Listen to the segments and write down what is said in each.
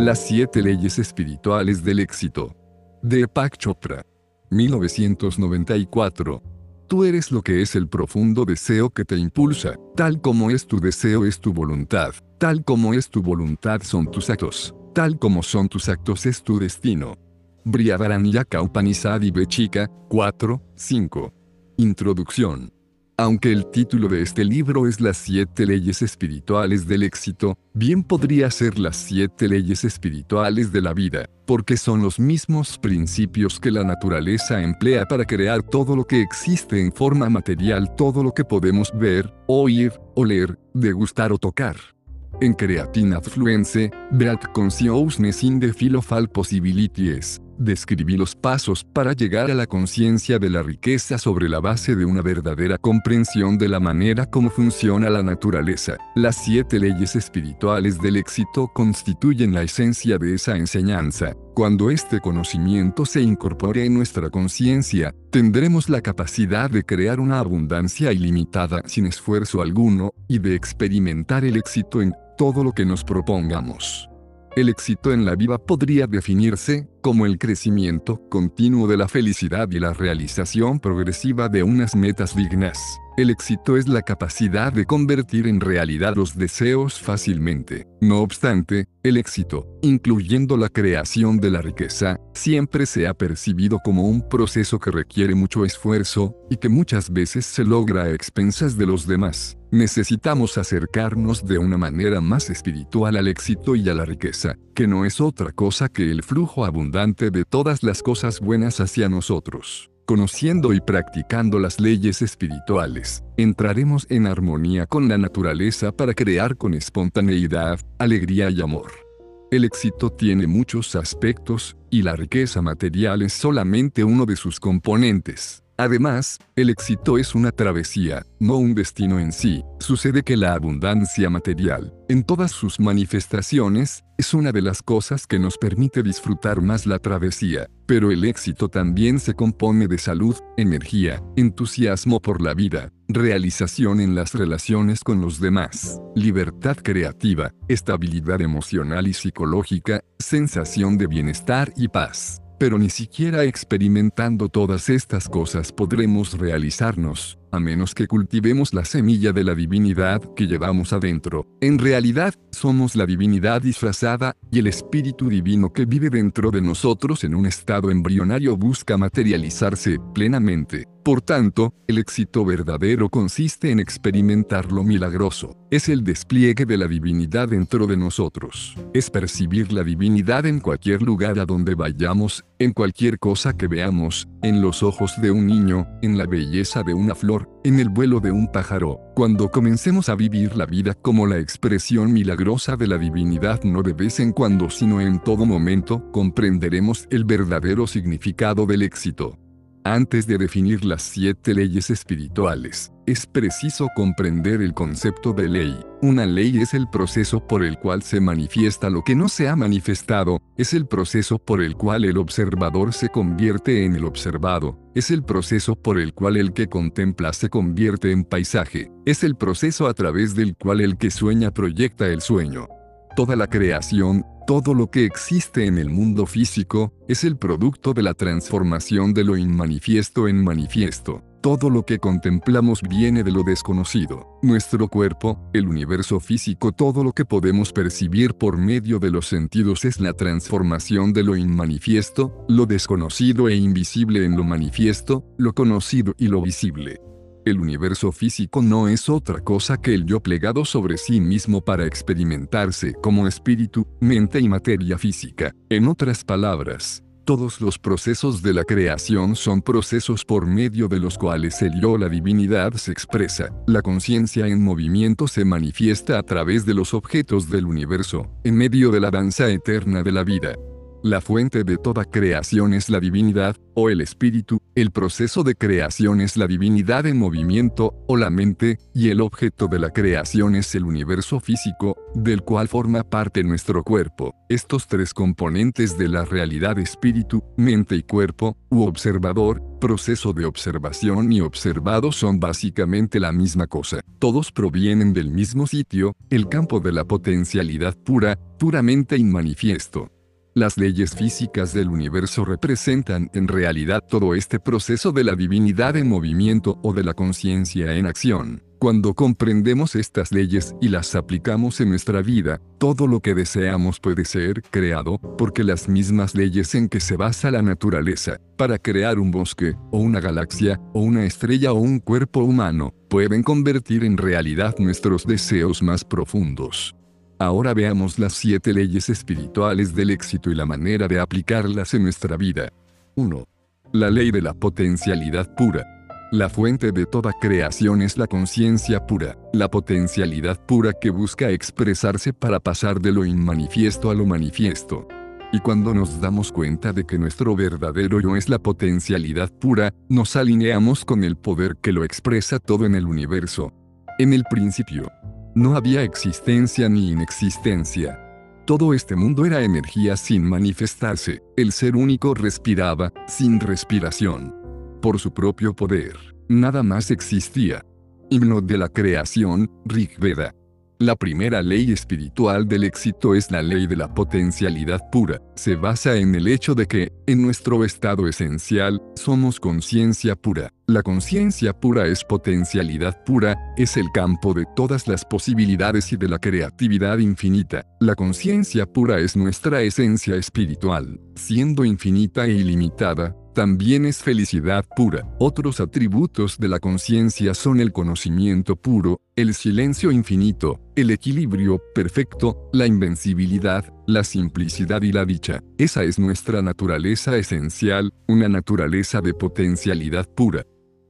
Las siete leyes espirituales del éxito. De Pak Chopra. 1994. Tú eres lo que es el profundo deseo que te impulsa, tal como es tu deseo es tu voluntad, tal como es tu voluntad son tus actos, tal como son tus actos es tu destino. Brihadaranyaka Upanishad y Bechika, 4, 5. Introducción. Aunque el título de este libro es Las siete leyes espirituales del éxito, bien podría ser las siete leyes espirituales de la vida, porque son los mismos principios que la naturaleza emplea para crear todo lo que existe en forma material, todo lo que podemos ver, oír, oler, degustar o tocar. En Creatina Fluence, Beat Consciousness in the Philofal Possibilities, describí los pasos para llegar a la conciencia de la riqueza sobre la base de una verdadera comprensión de la manera como funciona la naturaleza. Las siete leyes espirituales del éxito constituyen la esencia de esa enseñanza. Cuando este conocimiento se incorpore en nuestra conciencia, tendremos la capacidad de crear una abundancia ilimitada sin esfuerzo alguno, y de experimentar el éxito en todo lo que nos propongamos. El éxito en la vida podría definirse como el crecimiento continuo de la felicidad y la realización progresiva de unas metas dignas. El éxito es la capacidad de convertir en realidad los deseos fácilmente. No obstante, el éxito, incluyendo la creación de la riqueza, siempre se ha percibido como un proceso que requiere mucho esfuerzo, y que muchas veces se logra a expensas de los demás. Necesitamos acercarnos de una manera más espiritual al éxito y a la riqueza, que no es otra cosa que el flujo abundante de todas las cosas buenas hacia nosotros. Conociendo y practicando las leyes espirituales, entraremos en armonía con la naturaleza para crear con espontaneidad, alegría y amor. El éxito tiene muchos aspectos, y la riqueza material es solamente uno de sus componentes. Además, el éxito es una travesía, no un destino en sí. Sucede que la abundancia material, en todas sus manifestaciones, es una de las cosas que nos permite disfrutar más la travesía, pero el éxito también se compone de salud, energía, entusiasmo por la vida, realización en las relaciones con los demás, libertad creativa, estabilidad emocional y psicológica, sensación de bienestar y paz pero ni siquiera experimentando todas estas cosas podremos realizarnos, a menos que cultivemos la semilla de la divinidad que llevamos adentro. En realidad, somos la divinidad disfrazada, y el espíritu divino que vive dentro de nosotros en un estado embrionario busca materializarse plenamente. Por tanto, el éxito verdadero consiste en experimentar lo milagroso. Es el despliegue de la divinidad dentro de nosotros. Es percibir la divinidad en cualquier lugar a donde vayamos, en cualquier cosa que veamos, en los ojos de un niño, en la belleza de una flor, en el vuelo de un pájaro. Cuando comencemos a vivir la vida como la expresión milagrosa de la divinidad no de vez en cuando sino en todo momento, comprenderemos el verdadero significado del éxito. Antes de definir las siete leyes espirituales, es preciso comprender el concepto de ley. Una ley es el proceso por el cual se manifiesta lo que no se ha manifestado, es el proceso por el cual el observador se convierte en el observado, es el proceso por el cual el que contempla se convierte en paisaje, es el proceso a través del cual el que sueña proyecta el sueño. Toda la creación, todo lo que existe en el mundo físico, es el producto de la transformación de lo inmanifiesto en manifiesto. Todo lo que contemplamos viene de lo desconocido. Nuestro cuerpo, el universo físico, todo lo que podemos percibir por medio de los sentidos es la transformación de lo inmanifiesto, lo desconocido e invisible en lo manifiesto, lo conocido y lo visible. El universo físico no es otra cosa que el yo plegado sobre sí mismo para experimentarse como espíritu, mente y materia física. En otras palabras, todos los procesos de la creación son procesos por medio de los cuales el yo, la divinidad, se expresa. La conciencia en movimiento se manifiesta a través de los objetos del universo, en medio de la danza eterna de la vida. La fuente de toda creación es la divinidad, o el espíritu, el proceso de creación es la divinidad en movimiento, o la mente, y el objeto de la creación es el universo físico, del cual forma parte nuestro cuerpo. Estos tres componentes de la realidad espíritu, mente y cuerpo, u observador, proceso de observación y observado son básicamente la misma cosa. Todos provienen del mismo sitio, el campo de la potencialidad pura, puramente inmanifiesto. Las leyes físicas del universo representan en realidad todo este proceso de la divinidad en movimiento o de la conciencia en acción. Cuando comprendemos estas leyes y las aplicamos en nuestra vida, todo lo que deseamos puede ser creado, porque las mismas leyes en que se basa la naturaleza, para crear un bosque, o una galaxia, o una estrella o un cuerpo humano, pueden convertir en realidad nuestros deseos más profundos. Ahora veamos las siete leyes espirituales del éxito y la manera de aplicarlas en nuestra vida. 1. La ley de la potencialidad pura. La fuente de toda creación es la conciencia pura, la potencialidad pura que busca expresarse para pasar de lo inmanifiesto a lo manifiesto. Y cuando nos damos cuenta de que nuestro verdadero yo es la potencialidad pura, nos alineamos con el poder que lo expresa todo en el universo. En el principio, no había existencia ni inexistencia. Todo este mundo era energía sin manifestarse, el ser único respiraba, sin respiración. Por su propio poder, nada más existía. Himno de la creación, Rig Veda. La primera ley espiritual del éxito es la ley de la potencialidad pura. Se basa en el hecho de que, en nuestro estado esencial, somos conciencia pura. La conciencia pura es potencialidad pura, es el campo de todas las posibilidades y de la creatividad infinita. La conciencia pura es nuestra esencia espiritual. Siendo infinita e ilimitada, también es felicidad pura. Otros atributos de la conciencia son el conocimiento puro, el silencio infinito, el equilibrio perfecto, la invencibilidad, la simplicidad y la dicha. Esa es nuestra naturaleza esencial, una naturaleza de potencialidad pura.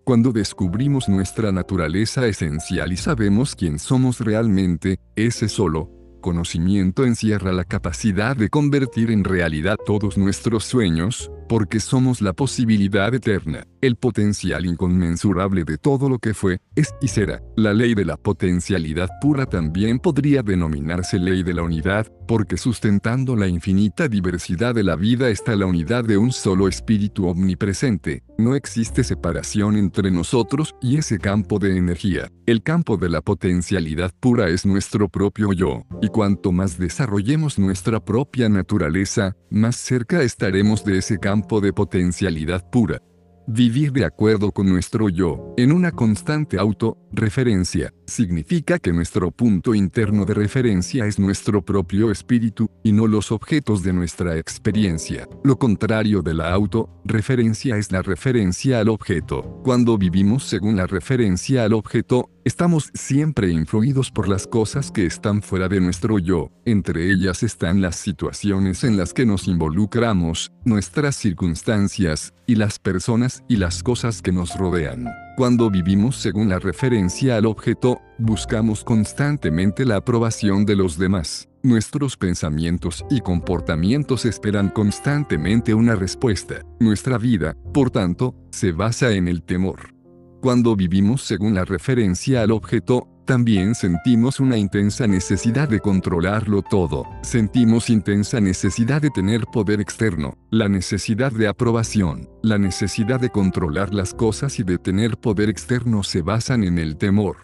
Cuando descubrimos nuestra naturaleza esencial y sabemos quién somos realmente, ese solo, conocimiento encierra la capacidad de convertir en realidad todos nuestros sueños, porque somos la posibilidad eterna, el potencial inconmensurable de todo lo que fue, es y será. La ley de la potencialidad pura también podría denominarse ley de la unidad, porque sustentando la infinita diversidad de la vida está la unidad de un solo espíritu omnipresente. No existe separación entre nosotros y ese campo de energía. El campo de la potencialidad pura es nuestro propio yo, y cuanto más desarrollemos nuestra propia naturaleza, más cerca estaremos de ese campo de potencialidad pura. Vivir de acuerdo con nuestro yo, en una constante auto-referencia, significa que nuestro punto interno de referencia es nuestro propio espíritu, y no los objetos de nuestra experiencia. Lo contrario de la auto-referencia es la referencia al objeto. Cuando vivimos según la referencia al objeto, Estamos siempre influidos por las cosas que están fuera de nuestro yo, entre ellas están las situaciones en las que nos involucramos, nuestras circunstancias, y las personas y las cosas que nos rodean. Cuando vivimos según la referencia al objeto, buscamos constantemente la aprobación de los demás. Nuestros pensamientos y comportamientos esperan constantemente una respuesta. Nuestra vida, por tanto, se basa en el temor. Cuando vivimos según la referencia al objeto, también sentimos una intensa necesidad de controlarlo todo. Sentimos intensa necesidad de tener poder externo, la necesidad de aprobación, la necesidad de controlar las cosas y de tener poder externo se basan en el temor.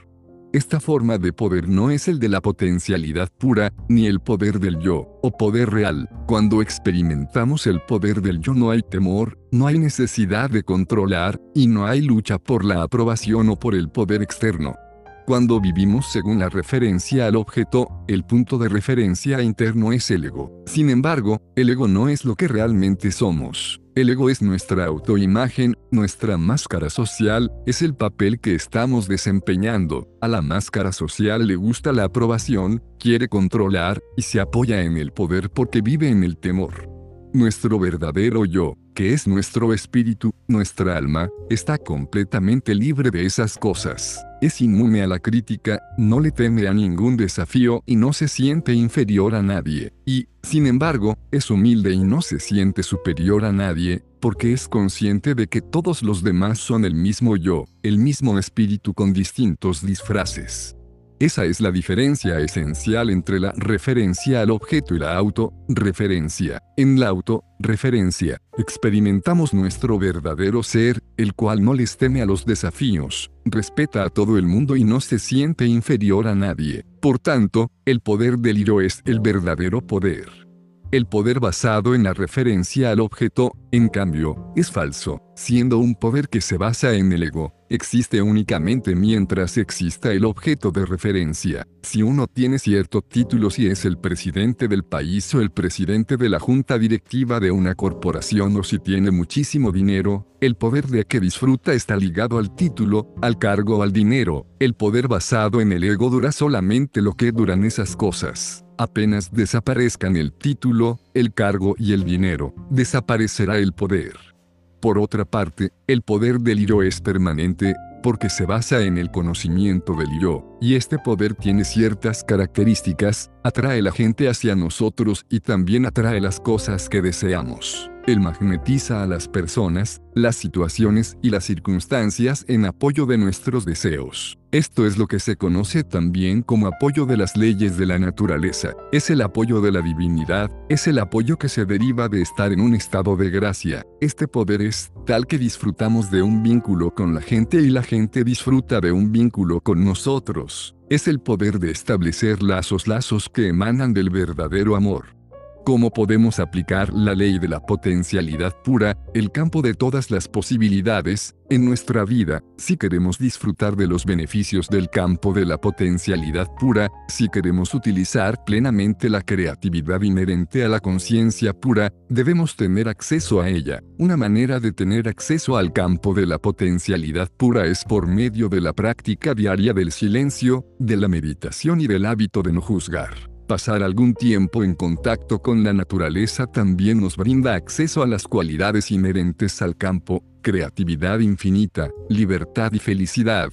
Esta forma de poder no es el de la potencialidad pura, ni el poder del yo, o poder real. Cuando experimentamos el poder del yo no hay temor, no hay necesidad de controlar, y no hay lucha por la aprobación o por el poder externo. Cuando vivimos según la referencia al objeto, el punto de referencia interno es el ego. Sin embargo, el ego no es lo que realmente somos. El ego es nuestra autoimagen, nuestra máscara social, es el papel que estamos desempeñando. A la máscara social le gusta la aprobación, quiere controlar, y se apoya en el poder porque vive en el temor. Nuestro verdadero yo, que es nuestro espíritu, nuestra alma, está completamente libre de esas cosas. Es inmune a la crítica, no le teme a ningún desafío y no se siente inferior a nadie. Y, sin embargo, es humilde y no se siente superior a nadie, porque es consciente de que todos los demás son el mismo yo, el mismo espíritu con distintos disfraces. Esa es la diferencia esencial entre la referencia al objeto y la auto-referencia. En la auto-referencia, experimentamos nuestro verdadero ser, el cual no les teme a los desafíos, respeta a todo el mundo y no se siente inferior a nadie. Por tanto, el poder del hilo es el verdadero poder. El poder basado en la referencia al objeto, en cambio, es falso, siendo un poder que se basa en el ego, existe únicamente mientras exista el objeto de referencia. Si uno tiene cierto título si es el presidente del país o el presidente de la junta directiva de una corporación o si tiene muchísimo dinero, el poder de que disfruta está ligado al título, al cargo o al dinero. El poder basado en el ego dura solamente lo que duran esas cosas. Apenas desaparezcan el título, el cargo y el dinero, desaparecerá el poder. Por otra parte, el poder del yo es permanente, porque se basa en el conocimiento del yo, y este poder tiene ciertas características, atrae la gente hacia nosotros y también atrae las cosas que deseamos. Él magnetiza a las personas, las situaciones y las circunstancias en apoyo de nuestros deseos. Esto es lo que se conoce también como apoyo de las leyes de la naturaleza. Es el apoyo de la divinidad, es el apoyo que se deriva de estar en un estado de gracia. Este poder es tal que disfrutamos de un vínculo con la gente y la gente disfruta de un vínculo con nosotros. Es el poder de establecer lazos, lazos que emanan del verdadero amor. ¿Cómo podemos aplicar la ley de la potencialidad pura, el campo de todas las posibilidades, en nuestra vida, si queremos disfrutar de los beneficios del campo de la potencialidad pura, si queremos utilizar plenamente la creatividad inherente a la conciencia pura, debemos tener acceso a ella. Una manera de tener acceso al campo de la potencialidad pura es por medio de la práctica diaria del silencio, de la meditación y del hábito de no juzgar. Pasar algún tiempo en contacto con la naturaleza también nos brinda acceso a las cualidades inherentes al campo, creatividad infinita, libertad y felicidad.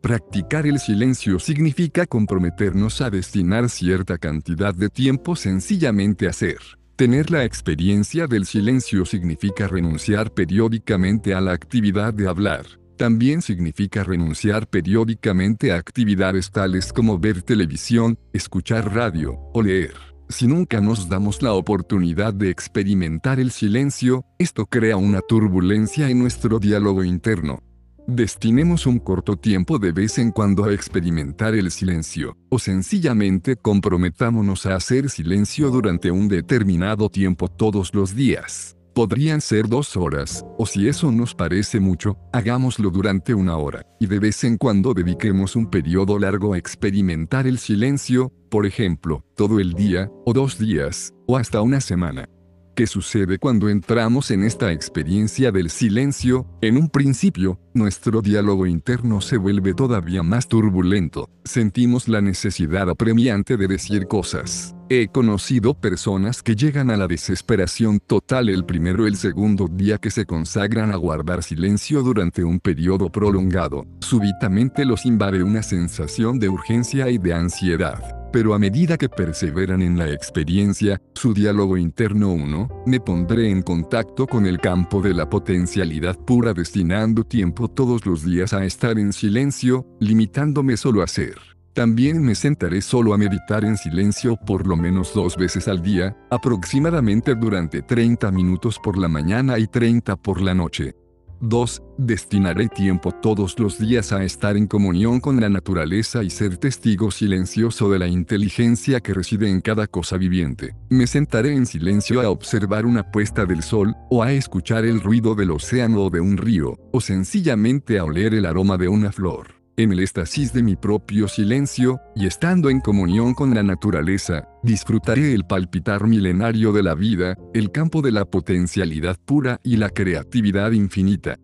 Practicar el silencio significa comprometernos a destinar cierta cantidad de tiempo sencillamente a ser. Tener la experiencia del silencio significa renunciar periódicamente a la actividad de hablar también significa renunciar periódicamente a actividades tales como ver televisión, escuchar radio o leer. Si nunca nos damos la oportunidad de experimentar el silencio, esto crea una turbulencia en nuestro diálogo interno. Destinemos un corto tiempo de vez en cuando a experimentar el silencio, o sencillamente comprometámonos a hacer silencio durante un determinado tiempo todos los días. Podrían ser dos horas, o si eso nos parece mucho, hagámoslo durante una hora, y de vez en cuando dediquemos un periodo largo a experimentar el silencio, por ejemplo, todo el día, o dos días, o hasta una semana. ¿Qué sucede cuando entramos en esta experiencia del silencio? En un principio, nuestro diálogo interno se vuelve todavía más turbulento. Sentimos la necesidad apremiante de decir cosas. He conocido personas que llegan a la desesperación total el primero o el segundo día que se consagran a guardar silencio durante un periodo prolongado. Súbitamente los invade una sensación de urgencia y de ansiedad pero a medida que perseveran en la experiencia, su diálogo interno 1, me pondré en contacto con el campo de la potencialidad pura destinando tiempo todos los días a estar en silencio, limitándome solo a ser. También me sentaré solo a meditar en silencio por lo menos dos veces al día, aproximadamente durante 30 minutos por la mañana y 30 por la noche. 2. Destinaré tiempo todos los días a estar en comunión con la naturaleza y ser testigo silencioso de la inteligencia que reside en cada cosa viviente. Me sentaré en silencio a observar una puesta del sol, o a escuchar el ruido del océano o de un río, o sencillamente a oler el aroma de una flor en el éxtasis de mi propio silencio, y estando en comunión con la naturaleza, disfrutaré el palpitar milenario de la vida, el campo de la potencialidad pura y la creatividad infinita.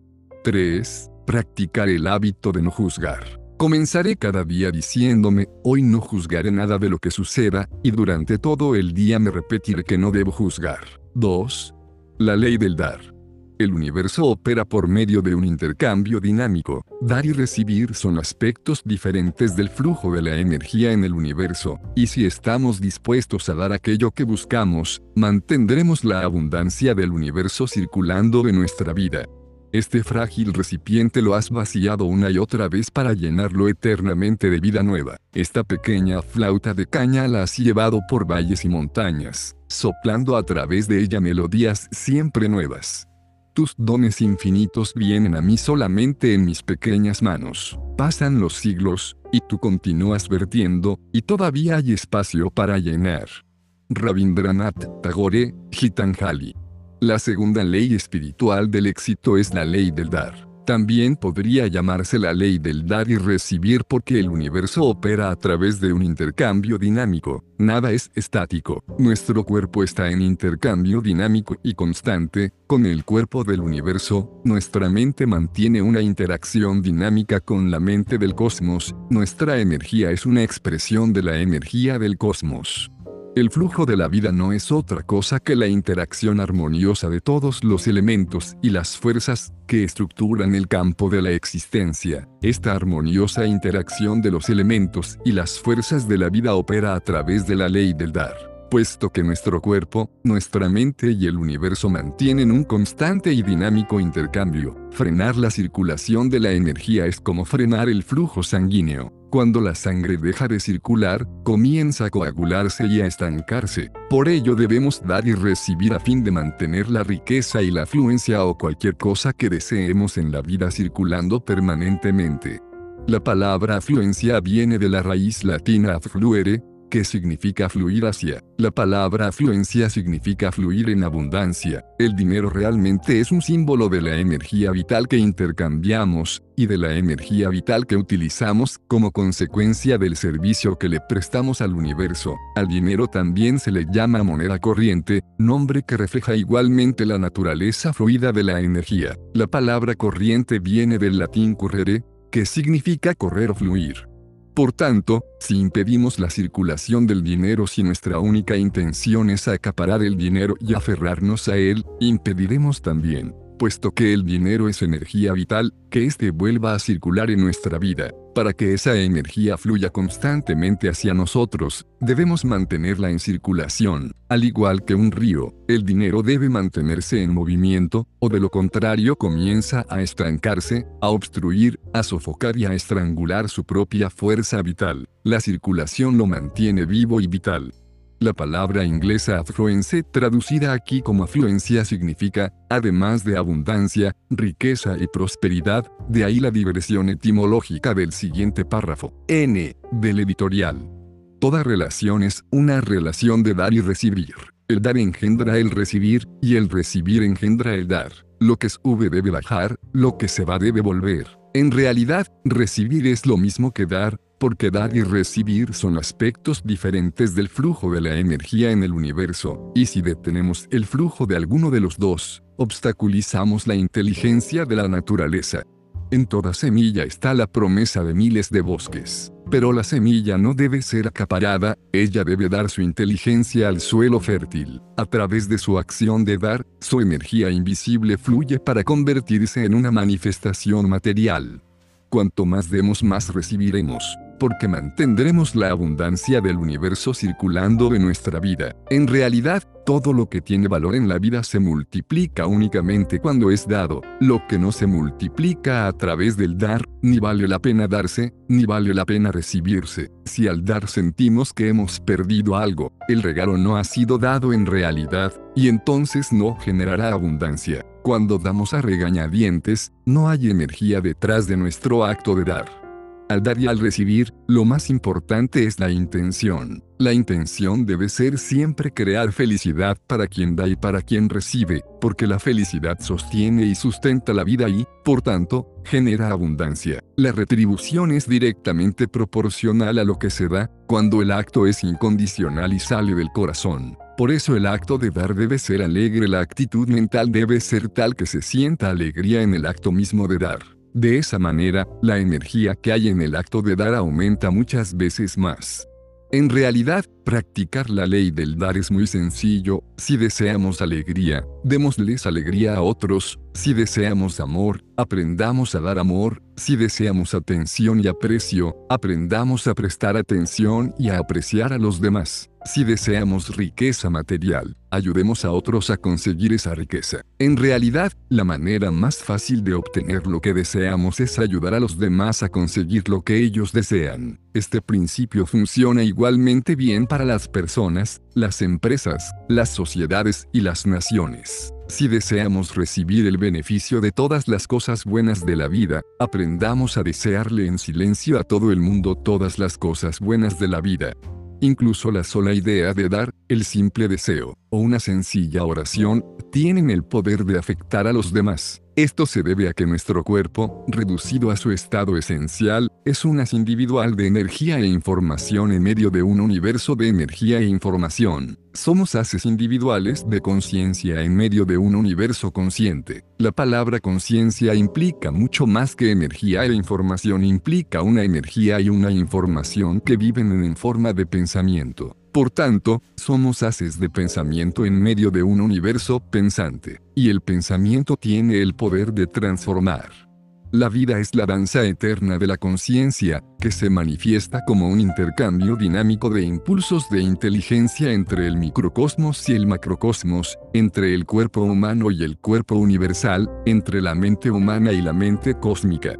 3. Practicar el hábito de no juzgar. Comenzaré cada día diciéndome, hoy no juzgaré nada de lo que suceda, y durante todo el día me repetiré que no debo juzgar. 2. La ley del dar. El universo opera por medio de un intercambio dinámico. Dar y recibir son aspectos diferentes del flujo de la energía en el universo, y si estamos dispuestos a dar aquello que buscamos, mantendremos la abundancia del universo circulando en nuestra vida. Este frágil recipiente lo has vaciado una y otra vez para llenarlo eternamente de vida nueva. Esta pequeña flauta de caña la has llevado por valles y montañas, soplando a través de ella melodías siempre nuevas. Tus dones infinitos vienen a mí solamente en mis pequeñas manos. Pasan los siglos, y tú continúas vertiendo, y todavía hay espacio para llenar. Rabindranath Tagore, Gitanjali. La segunda ley espiritual del éxito es la ley del dar. También podría llamarse la ley del dar y recibir porque el universo opera a través de un intercambio dinámico. Nada es estático. Nuestro cuerpo está en intercambio dinámico y constante con el cuerpo del universo. Nuestra mente mantiene una interacción dinámica con la mente del cosmos. Nuestra energía es una expresión de la energía del cosmos. El flujo de la vida no es otra cosa que la interacción armoniosa de todos los elementos y las fuerzas que estructuran el campo de la existencia. Esta armoniosa interacción de los elementos y las fuerzas de la vida opera a través de la ley del dar puesto que nuestro cuerpo, nuestra mente y el universo mantienen un constante y dinámico intercambio. Frenar la circulación de la energía es como frenar el flujo sanguíneo. Cuando la sangre deja de circular, comienza a coagularse y a estancarse. Por ello debemos dar y recibir a fin de mantener la riqueza y la afluencia o cualquier cosa que deseemos en la vida circulando permanentemente. La palabra afluencia viene de la raíz latina affluere, que significa fluir hacia. La palabra afluencia significa fluir en abundancia. El dinero realmente es un símbolo de la energía vital que intercambiamos, y de la energía vital que utilizamos como consecuencia del servicio que le prestamos al universo. Al dinero también se le llama moneda corriente, nombre que refleja igualmente la naturaleza fluida de la energía. La palabra corriente viene del latín correre, que significa correr o fluir. Por tanto, si impedimos la circulación del dinero si nuestra única intención es acaparar el dinero y aferrarnos a él, impediremos también, puesto que el dinero es energía vital, que éste vuelva a circular en nuestra vida. Para que esa energía fluya constantemente hacia nosotros, debemos mantenerla en circulación. Al igual que un río, el dinero debe mantenerse en movimiento, o de lo contrario comienza a estancarse, a obstruir, a sofocar y a estrangular su propia fuerza vital. La circulación lo mantiene vivo y vital. La palabra inglesa affluence, traducida aquí como afluencia, significa, además de abundancia, riqueza y prosperidad, de ahí la diversión etimológica del siguiente párrafo. N. Del editorial. Toda relación es una relación de dar y recibir. El dar engendra el recibir, y el recibir engendra el dar. Lo que sube debe bajar, lo que se va debe volver. En realidad, recibir es lo mismo que dar, porque dar y recibir son aspectos diferentes del flujo de la energía en el universo, y si detenemos el flujo de alguno de los dos, obstaculizamos la inteligencia de la naturaleza. En toda semilla está la promesa de miles de bosques. Pero la semilla no debe ser acaparada, ella debe dar su inteligencia al suelo fértil. A través de su acción de dar, su energía invisible fluye para convertirse en una manifestación material. Cuanto más demos más recibiremos porque mantendremos la abundancia del universo circulando en nuestra vida. En realidad, todo lo que tiene valor en la vida se multiplica únicamente cuando es dado. Lo que no se multiplica a través del dar, ni vale la pena darse, ni vale la pena recibirse. Si al dar sentimos que hemos perdido algo, el regalo no ha sido dado en realidad, y entonces no generará abundancia. Cuando damos a regañadientes, no hay energía detrás de nuestro acto de dar. Al dar y al recibir, lo más importante es la intención. La intención debe ser siempre crear felicidad para quien da y para quien recibe, porque la felicidad sostiene y sustenta la vida y, por tanto, genera abundancia. La retribución es directamente proporcional a lo que se da, cuando el acto es incondicional y sale del corazón. Por eso el acto de dar debe ser alegre, la actitud mental debe ser tal que se sienta alegría en el acto mismo de dar. De esa manera, la energía que hay en el acto de dar aumenta muchas veces más. En realidad, Practicar la ley del dar es muy sencillo, si deseamos alegría, démosles alegría a otros, si deseamos amor, aprendamos a dar amor, si deseamos atención y aprecio, aprendamos a prestar atención y a apreciar a los demás. Si deseamos riqueza material, ayudemos a otros a conseguir esa riqueza. En realidad, la manera más fácil de obtener lo que deseamos es ayudar a los demás a conseguir lo que ellos desean. Este principio funciona igualmente bien para las personas, las empresas, las sociedades y las naciones. Si deseamos recibir el beneficio de todas las cosas buenas de la vida, aprendamos a desearle en silencio a todo el mundo todas las cosas buenas de la vida. Incluso la sola idea de dar, el simple deseo, o una sencilla oración, tienen el poder de afectar a los demás. Esto se debe a que nuestro cuerpo, reducido a su estado esencial, es un haz individual de energía e información en medio de un universo de energía e información. Somos haces individuales de conciencia en medio de un universo consciente. La palabra conciencia implica mucho más que energía e información implica una energía y una información que viven en forma de pensamiento. Por tanto, somos haces de pensamiento en medio de un universo pensante, y el pensamiento tiene el poder de transformar. La vida es la danza eterna de la conciencia, que se manifiesta como un intercambio dinámico de impulsos de inteligencia entre el microcosmos y el macrocosmos, entre el cuerpo humano y el cuerpo universal, entre la mente humana y la mente cósmica.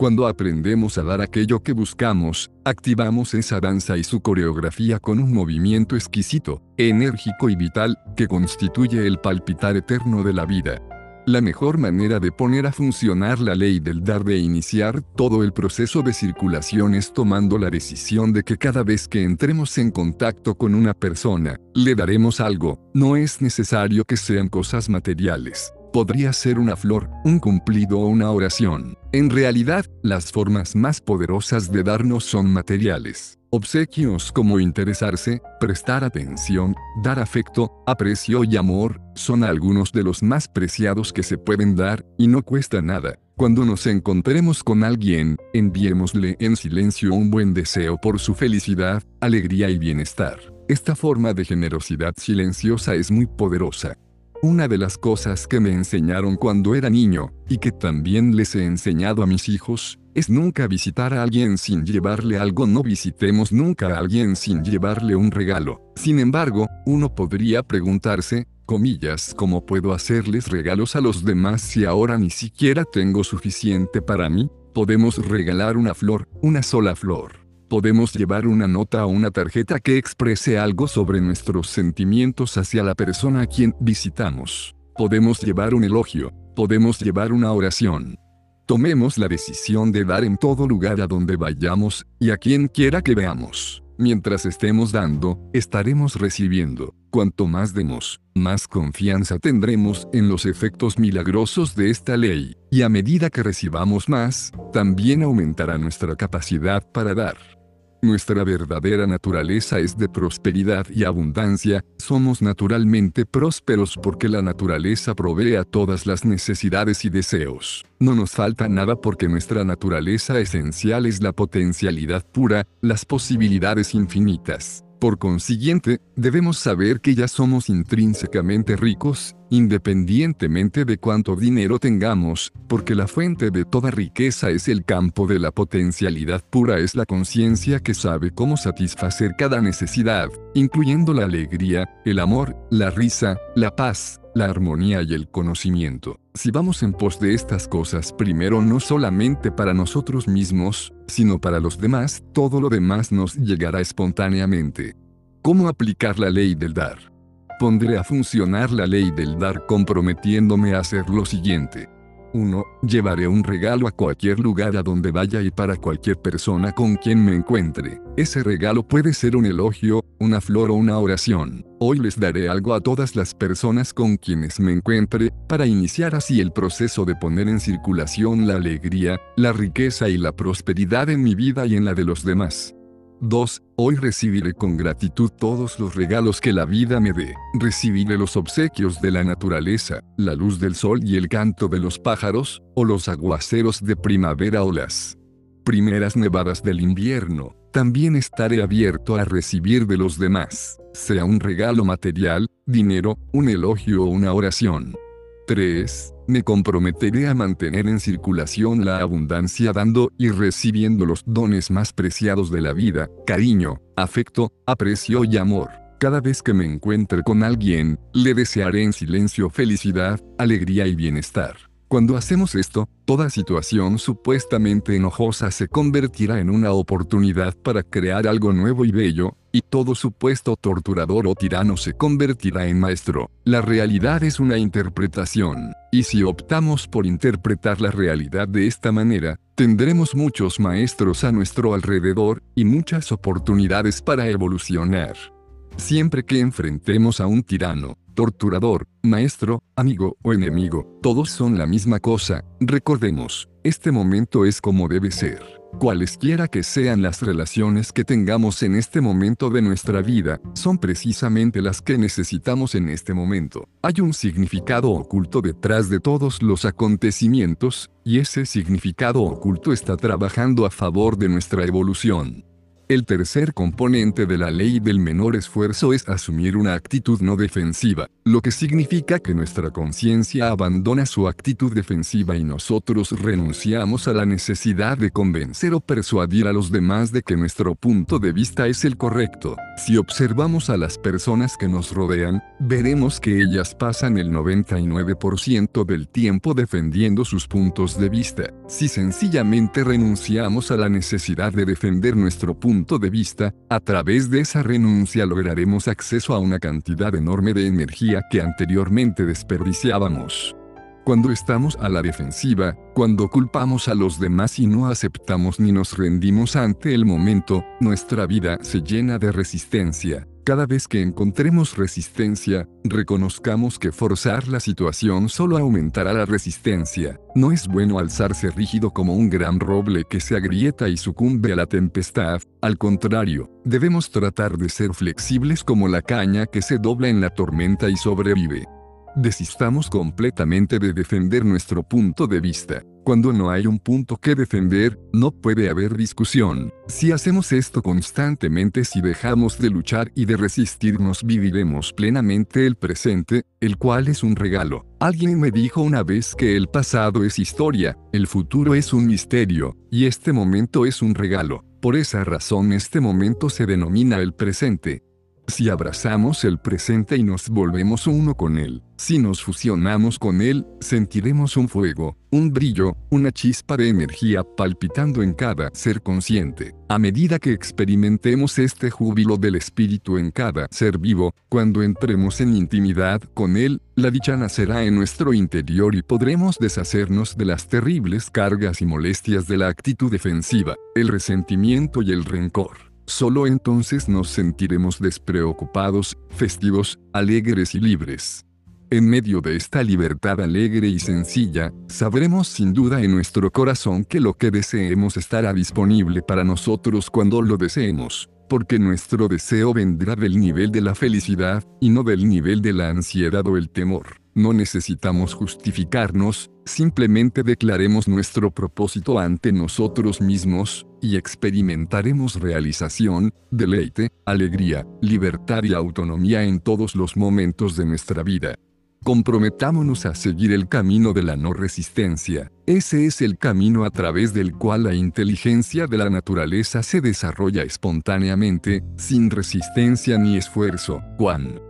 Cuando aprendemos a dar aquello que buscamos, activamos esa danza y su coreografía con un movimiento exquisito, enérgico y vital, que constituye el palpitar eterno de la vida. La mejor manera de poner a funcionar la ley del dar de iniciar todo el proceso de circulación es tomando la decisión de que cada vez que entremos en contacto con una persona, le daremos algo, no es necesario que sean cosas materiales. Podría ser una flor, un cumplido o una oración. En realidad, las formas más poderosas de darnos son materiales. Obsequios como interesarse, prestar atención, dar afecto, aprecio y amor, son algunos de los más preciados que se pueden dar, y no cuesta nada. Cuando nos encontremos con alguien, enviémosle en silencio un buen deseo por su felicidad, alegría y bienestar. Esta forma de generosidad silenciosa es muy poderosa. Una de las cosas que me enseñaron cuando era niño, y que también les he enseñado a mis hijos, es nunca visitar a alguien sin llevarle algo. No visitemos nunca a alguien sin llevarle un regalo. Sin embargo, uno podría preguntarse, comillas, ¿cómo puedo hacerles regalos a los demás si ahora ni siquiera tengo suficiente para mí? Podemos regalar una flor, una sola flor podemos llevar una nota o una tarjeta que exprese algo sobre nuestros sentimientos hacia la persona a quien visitamos. Podemos llevar un elogio, podemos llevar una oración. Tomemos la decisión de dar en todo lugar a donde vayamos, y a quien quiera que veamos. Mientras estemos dando, estaremos recibiendo. Cuanto más demos, más confianza tendremos en los efectos milagrosos de esta ley, y a medida que recibamos más, también aumentará nuestra capacidad para dar. Nuestra verdadera naturaleza es de prosperidad y abundancia, somos naturalmente prósperos porque la naturaleza provee a todas las necesidades y deseos. No nos falta nada porque nuestra naturaleza esencial es la potencialidad pura, las posibilidades infinitas. Por consiguiente, debemos saber que ya somos intrínsecamente ricos, independientemente de cuánto dinero tengamos, porque la fuente de toda riqueza es el campo de la potencialidad pura, es la conciencia que sabe cómo satisfacer cada necesidad, incluyendo la alegría, el amor, la risa, la paz, la armonía y el conocimiento. Si vamos en pos de estas cosas primero no solamente para nosotros mismos, sino para los demás, todo lo demás nos llegará espontáneamente. ¿Cómo aplicar la ley del dar? Pondré a funcionar la ley del dar comprometiéndome a hacer lo siguiente. 1. Llevaré un regalo a cualquier lugar a donde vaya y para cualquier persona con quien me encuentre. Ese regalo puede ser un elogio, una flor o una oración. Hoy les daré algo a todas las personas con quienes me encuentre, para iniciar así el proceso de poner en circulación la alegría, la riqueza y la prosperidad en mi vida y en la de los demás. 2. Hoy recibiré con gratitud todos los regalos que la vida me dé. Recibiré los obsequios de la naturaleza, la luz del sol y el canto de los pájaros, o los aguaceros de primavera o las primeras nevadas del invierno, también estaré abierto a recibir de los demás, sea un regalo material, dinero, un elogio o una oración. 3. Me comprometeré a mantener en circulación la abundancia dando y recibiendo los dones más preciados de la vida, cariño, afecto, aprecio y amor. Cada vez que me encuentre con alguien, le desearé en silencio felicidad, alegría y bienestar. Cuando hacemos esto, toda situación supuestamente enojosa se convertirá en una oportunidad para crear algo nuevo y bello, y todo supuesto torturador o tirano se convertirá en maestro. La realidad es una interpretación, y si optamos por interpretar la realidad de esta manera, tendremos muchos maestros a nuestro alrededor, y muchas oportunidades para evolucionar. Siempre que enfrentemos a un tirano, torturador, maestro, amigo o enemigo, todos son la misma cosa, recordemos, este momento es como debe ser. Cualesquiera que sean las relaciones que tengamos en este momento de nuestra vida, son precisamente las que necesitamos en este momento. Hay un significado oculto detrás de todos los acontecimientos, y ese significado oculto está trabajando a favor de nuestra evolución. El tercer componente de la ley del menor esfuerzo es asumir una actitud no defensiva, lo que significa que nuestra conciencia abandona su actitud defensiva y nosotros renunciamos a la necesidad de convencer o persuadir a los demás de que nuestro punto de vista es el correcto. Si observamos a las personas que nos rodean, veremos que ellas pasan el 99% del tiempo defendiendo sus puntos de vista. Si sencillamente renunciamos a la necesidad de defender nuestro punto de vista, a través de esa renuncia lograremos acceso a una cantidad enorme de energía que anteriormente desperdiciábamos. Cuando estamos a la defensiva, cuando culpamos a los demás y no aceptamos ni nos rendimos ante el momento, nuestra vida se llena de resistencia. Cada vez que encontremos resistencia, reconozcamos que forzar la situación solo aumentará la resistencia. No es bueno alzarse rígido como un gran roble que se agrieta y sucumbe a la tempestad, al contrario, debemos tratar de ser flexibles como la caña que se dobla en la tormenta y sobrevive. Desistamos completamente de defender nuestro punto de vista. Cuando no hay un punto que defender, no puede haber discusión. Si hacemos esto constantemente, si dejamos de luchar y de resistirnos, viviremos plenamente el presente, el cual es un regalo. Alguien me dijo una vez que el pasado es historia, el futuro es un misterio, y este momento es un regalo. Por esa razón este momento se denomina el presente. Si abrazamos el presente y nos volvemos uno con él, si nos fusionamos con él, sentiremos un fuego, un brillo, una chispa de energía palpitando en cada ser consciente. A medida que experimentemos este júbilo del espíritu en cada ser vivo, cuando entremos en intimidad con él, la dicha nacerá en nuestro interior y podremos deshacernos de las terribles cargas y molestias de la actitud defensiva, el resentimiento y el rencor. Solo entonces nos sentiremos despreocupados, festivos, alegres y libres. En medio de esta libertad alegre y sencilla, sabremos sin duda en nuestro corazón que lo que deseemos estará disponible para nosotros cuando lo deseemos, porque nuestro deseo vendrá del nivel de la felicidad, y no del nivel de la ansiedad o el temor. No necesitamos justificarnos, simplemente declaremos nuestro propósito ante nosotros mismos, y experimentaremos realización, deleite, alegría, libertad y autonomía en todos los momentos de nuestra vida. Comprometámonos a seguir el camino de la no resistencia. Ese es el camino a través del cual la inteligencia de la naturaleza se desarrolla espontáneamente, sin resistencia ni esfuerzo. Juan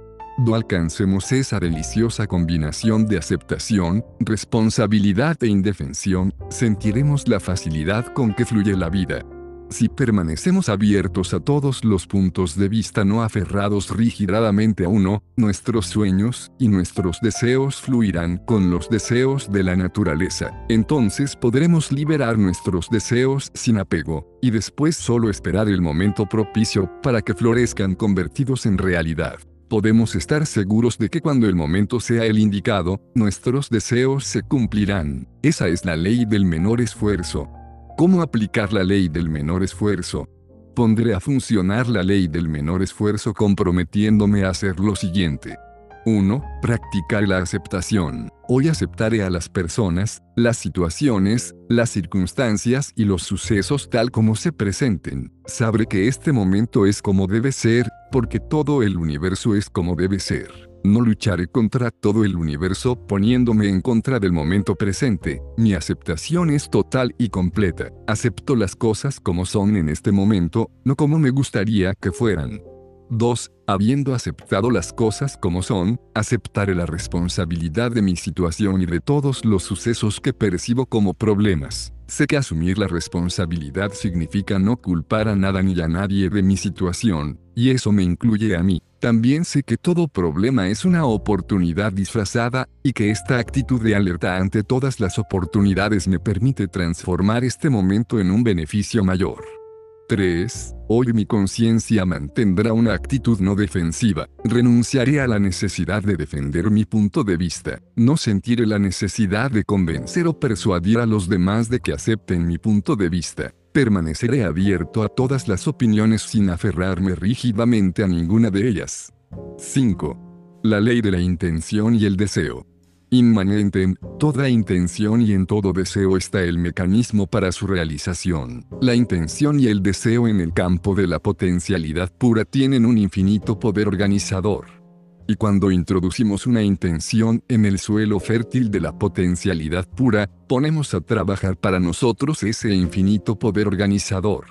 alcancemos esa deliciosa combinación de aceptación, responsabilidad e indefensión, sentiremos la facilidad con que fluye la vida. Si permanecemos abiertos a todos los puntos de vista no aferrados rígidamente a uno, nuestros sueños y nuestros deseos fluirán con los deseos de la naturaleza. Entonces podremos liberar nuestros deseos sin apego, y después solo esperar el momento propicio para que florezcan convertidos en realidad podemos estar seguros de que cuando el momento sea el indicado, nuestros deseos se cumplirán. Esa es la ley del menor esfuerzo. ¿Cómo aplicar la ley del menor esfuerzo? Pondré a funcionar la ley del menor esfuerzo comprometiéndome a hacer lo siguiente. 1. Practicar la aceptación. Hoy aceptaré a las personas, las situaciones, las circunstancias y los sucesos tal como se presenten. Sabré que este momento es como debe ser, porque todo el universo es como debe ser. No lucharé contra todo el universo poniéndome en contra del momento presente. Mi aceptación es total y completa. Acepto las cosas como son en este momento, no como me gustaría que fueran. 2. Habiendo aceptado las cosas como son, aceptaré la responsabilidad de mi situación y de todos los sucesos que percibo como problemas. Sé que asumir la responsabilidad significa no culpar a nada ni a nadie de mi situación, y eso me incluye a mí. También sé que todo problema es una oportunidad disfrazada, y que esta actitud de alerta ante todas las oportunidades me permite transformar este momento en un beneficio mayor. 3. Hoy mi conciencia mantendrá una actitud no defensiva. Renunciaré a la necesidad de defender mi punto de vista. No sentiré la necesidad de convencer o persuadir a los demás de que acepten mi punto de vista. Permaneceré abierto a todas las opiniones sin aferrarme rígidamente a ninguna de ellas. 5. La ley de la intención y el deseo. Inmanente en toda intención y en todo deseo está el mecanismo para su realización. La intención y el deseo en el campo de la potencialidad pura tienen un infinito poder organizador. Y cuando introducimos una intención en el suelo fértil de la potencialidad pura, ponemos a trabajar para nosotros ese infinito poder organizador.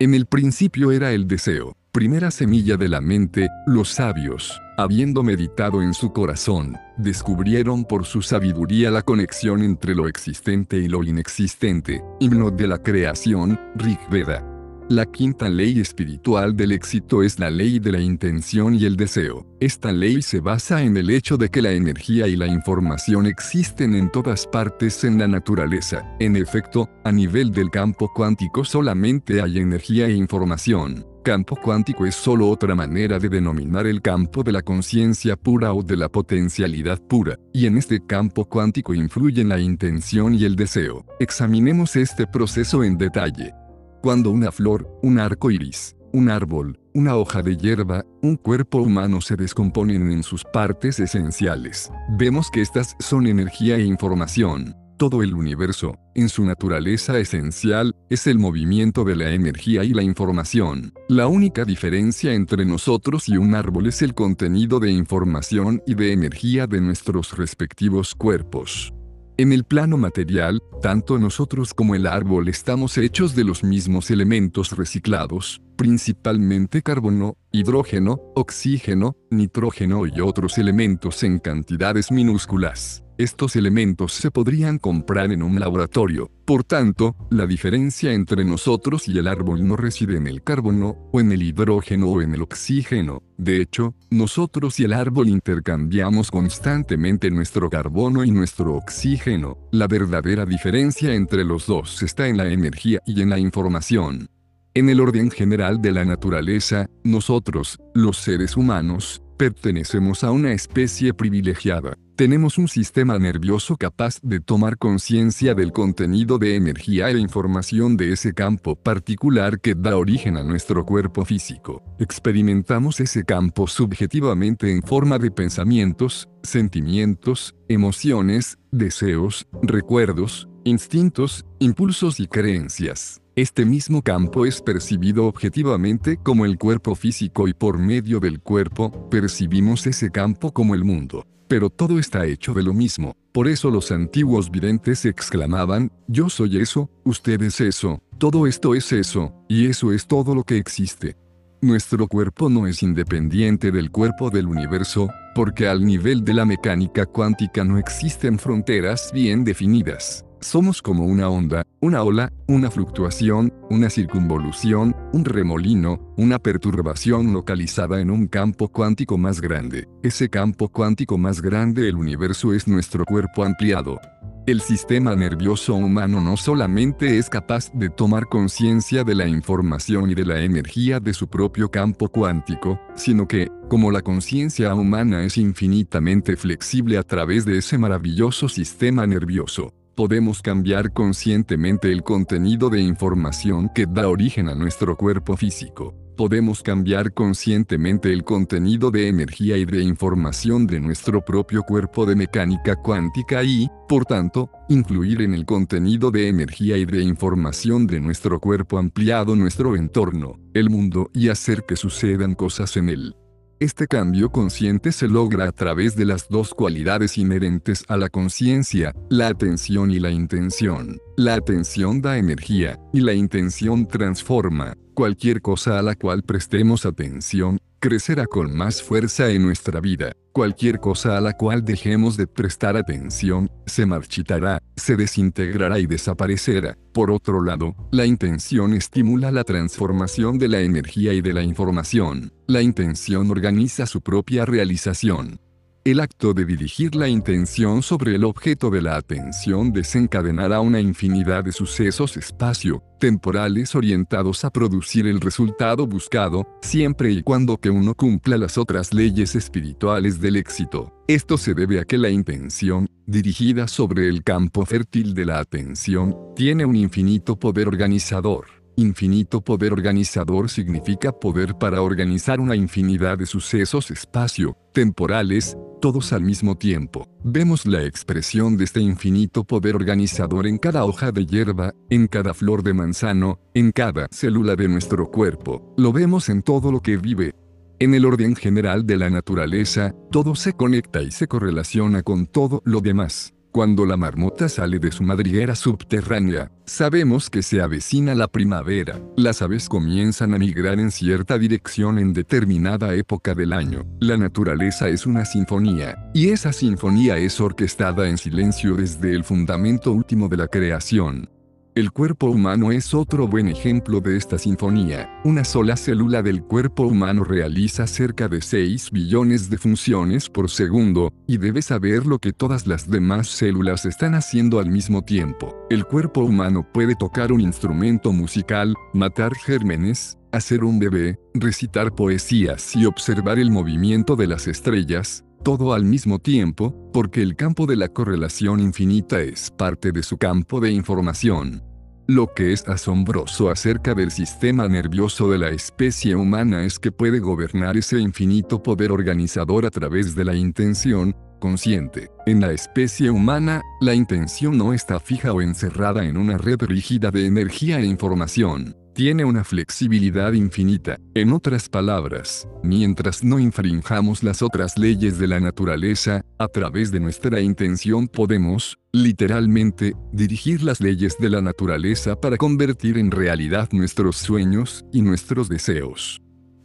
En el principio era el deseo, primera semilla de la mente, los sabios, habiendo meditado en su corazón, descubrieron por su sabiduría la conexión entre lo existente y lo inexistente, himno de la creación, Rig Veda. La quinta ley espiritual del éxito es la ley de la intención y el deseo. Esta ley se basa en el hecho de que la energía y la información existen en todas partes en la naturaleza. En efecto, a nivel del campo cuántico solamente hay energía e información. Campo cuántico es solo otra manera de denominar el campo de la conciencia pura o de la potencialidad pura, y en este campo cuántico influyen la intención y el deseo. Examinemos este proceso en detalle. Cuando una flor, un arco iris, un árbol, una hoja de hierba, un cuerpo humano se descomponen en sus partes esenciales, vemos que estas son energía e información. Todo el universo, en su naturaleza esencial, es el movimiento de la energía y la información. La única diferencia entre nosotros y un árbol es el contenido de información y de energía de nuestros respectivos cuerpos. En el plano material, tanto nosotros como el árbol estamos hechos de los mismos elementos reciclados, principalmente carbono, hidrógeno, oxígeno, nitrógeno y otros elementos en cantidades minúsculas. Estos elementos se podrían comprar en un laboratorio. Por tanto, la diferencia entre nosotros y el árbol no reside en el carbono, o en el hidrógeno o en el oxígeno. De hecho, nosotros y el árbol intercambiamos constantemente nuestro carbono y nuestro oxígeno. La verdadera diferencia entre los dos está en la energía y en la información. En el orden general de la naturaleza, nosotros, los seres humanos, pertenecemos a una especie privilegiada. Tenemos un sistema nervioso capaz de tomar conciencia del contenido de energía e información de ese campo particular que da origen a nuestro cuerpo físico. Experimentamos ese campo subjetivamente en forma de pensamientos, sentimientos, emociones, deseos, recuerdos, instintos, impulsos y creencias. Este mismo campo es percibido objetivamente como el cuerpo físico y por medio del cuerpo, percibimos ese campo como el mundo. Pero todo está hecho de lo mismo, por eso los antiguos videntes exclamaban, yo soy eso, usted es eso, todo esto es eso, y eso es todo lo que existe. Nuestro cuerpo no es independiente del cuerpo del universo, porque al nivel de la mecánica cuántica no existen fronteras bien definidas. Somos como una onda, una ola, una fluctuación, una circunvolución, un remolino, una perturbación localizada en un campo cuántico más grande. Ese campo cuántico más grande del universo es nuestro cuerpo ampliado. El sistema nervioso humano no solamente es capaz de tomar conciencia de la información y de la energía de su propio campo cuántico, sino que, como la conciencia humana es infinitamente flexible a través de ese maravilloso sistema nervioso, Podemos cambiar conscientemente el contenido de información que da origen a nuestro cuerpo físico. Podemos cambiar conscientemente el contenido de energía y de información de nuestro propio cuerpo de mecánica cuántica y, por tanto, influir en el contenido de energía y de información de nuestro cuerpo ampliado nuestro entorno, el mundo y hacer que sucedan cosas en él. Este cambio consciente se logra a través de las dos cualidades inherentes a la conciencia, la atención y la intención. La atención da energía, y la intención transforma. Cualquier cosa a la cual prestemos atención, crecerá con más fuerza en nuestra vida. Cualquier cosa a la cual dejemos de prestar atención, se marchitará, se desintegrará y desaparecerá. Por otro lado, la intención estimula la transformación de la energía y de la información. La intención organiza su propia realización. El acto de dirigir la intención sobre el objeto de la atención desencadenará una infinidad de sucesos espacio-temporales orientados a producir el resultado buscado, siempre y cuando que uno cumpla las otras leyes espirituales del éxito. Esto se debe a que la intención, dirigida sobre el campo fértil de la atención, tiene un infinito poder organizador. Infinito poder organizador significa poder para organizar una infinidad de sucesos espacio, temporales, todos al mismo tiempo. Vemos la expresión de este infinito poder organizador en cada hoja de hierba, en cada flor de manzano, en cada célula de nuestro cuerpo. Lo vemos en todo lo que vive. En el orden general de la naturaleza, todo se conecta y se correlaciona con todo lo demás. Cuando la marmota sale de su madriguera subterránea, sabemos que se avecina la primavera. Las aves comienzan a migrar en cierta dirección en determinada época del año. La naturaleza es una sinfonía, y esa sinfonía es orquestada en silencio desde el fundamento último de la creación. El cuerpo humano es otro buen ejemplo de esta sinfonía. Una sola célula del cuerpo humano realiza cerca de 6 billones de funciones por segundo, y debe saber lo que todas las demás células están haciendo al mismo tiempo. El cuerpo humano puede tocar un instrumento musical, matar gérmenes, hacer un bebé, recitar poesías y observar el movimiento de las estrellas, todo al mismo tiempo, porque el campo de la correlación infinita es parte de su campo de información. Lo que es asombroso acerca del sistema nervioso de la especie humana es que puede gobernar ese infinito poder organizador a través de la intención, consciente. En la especie humana, la intención no está fija o encerrada en una red rígida de energía e información tiene una flexibilidad infinita. En otras palabras, mientras no infringamos las otras leyes de la naturaleza, a través de nuestra intención podemos, literalmente, dirigir las leyes de la naturaleza para convertir en realidad nuestros sueños y nuestros deseos.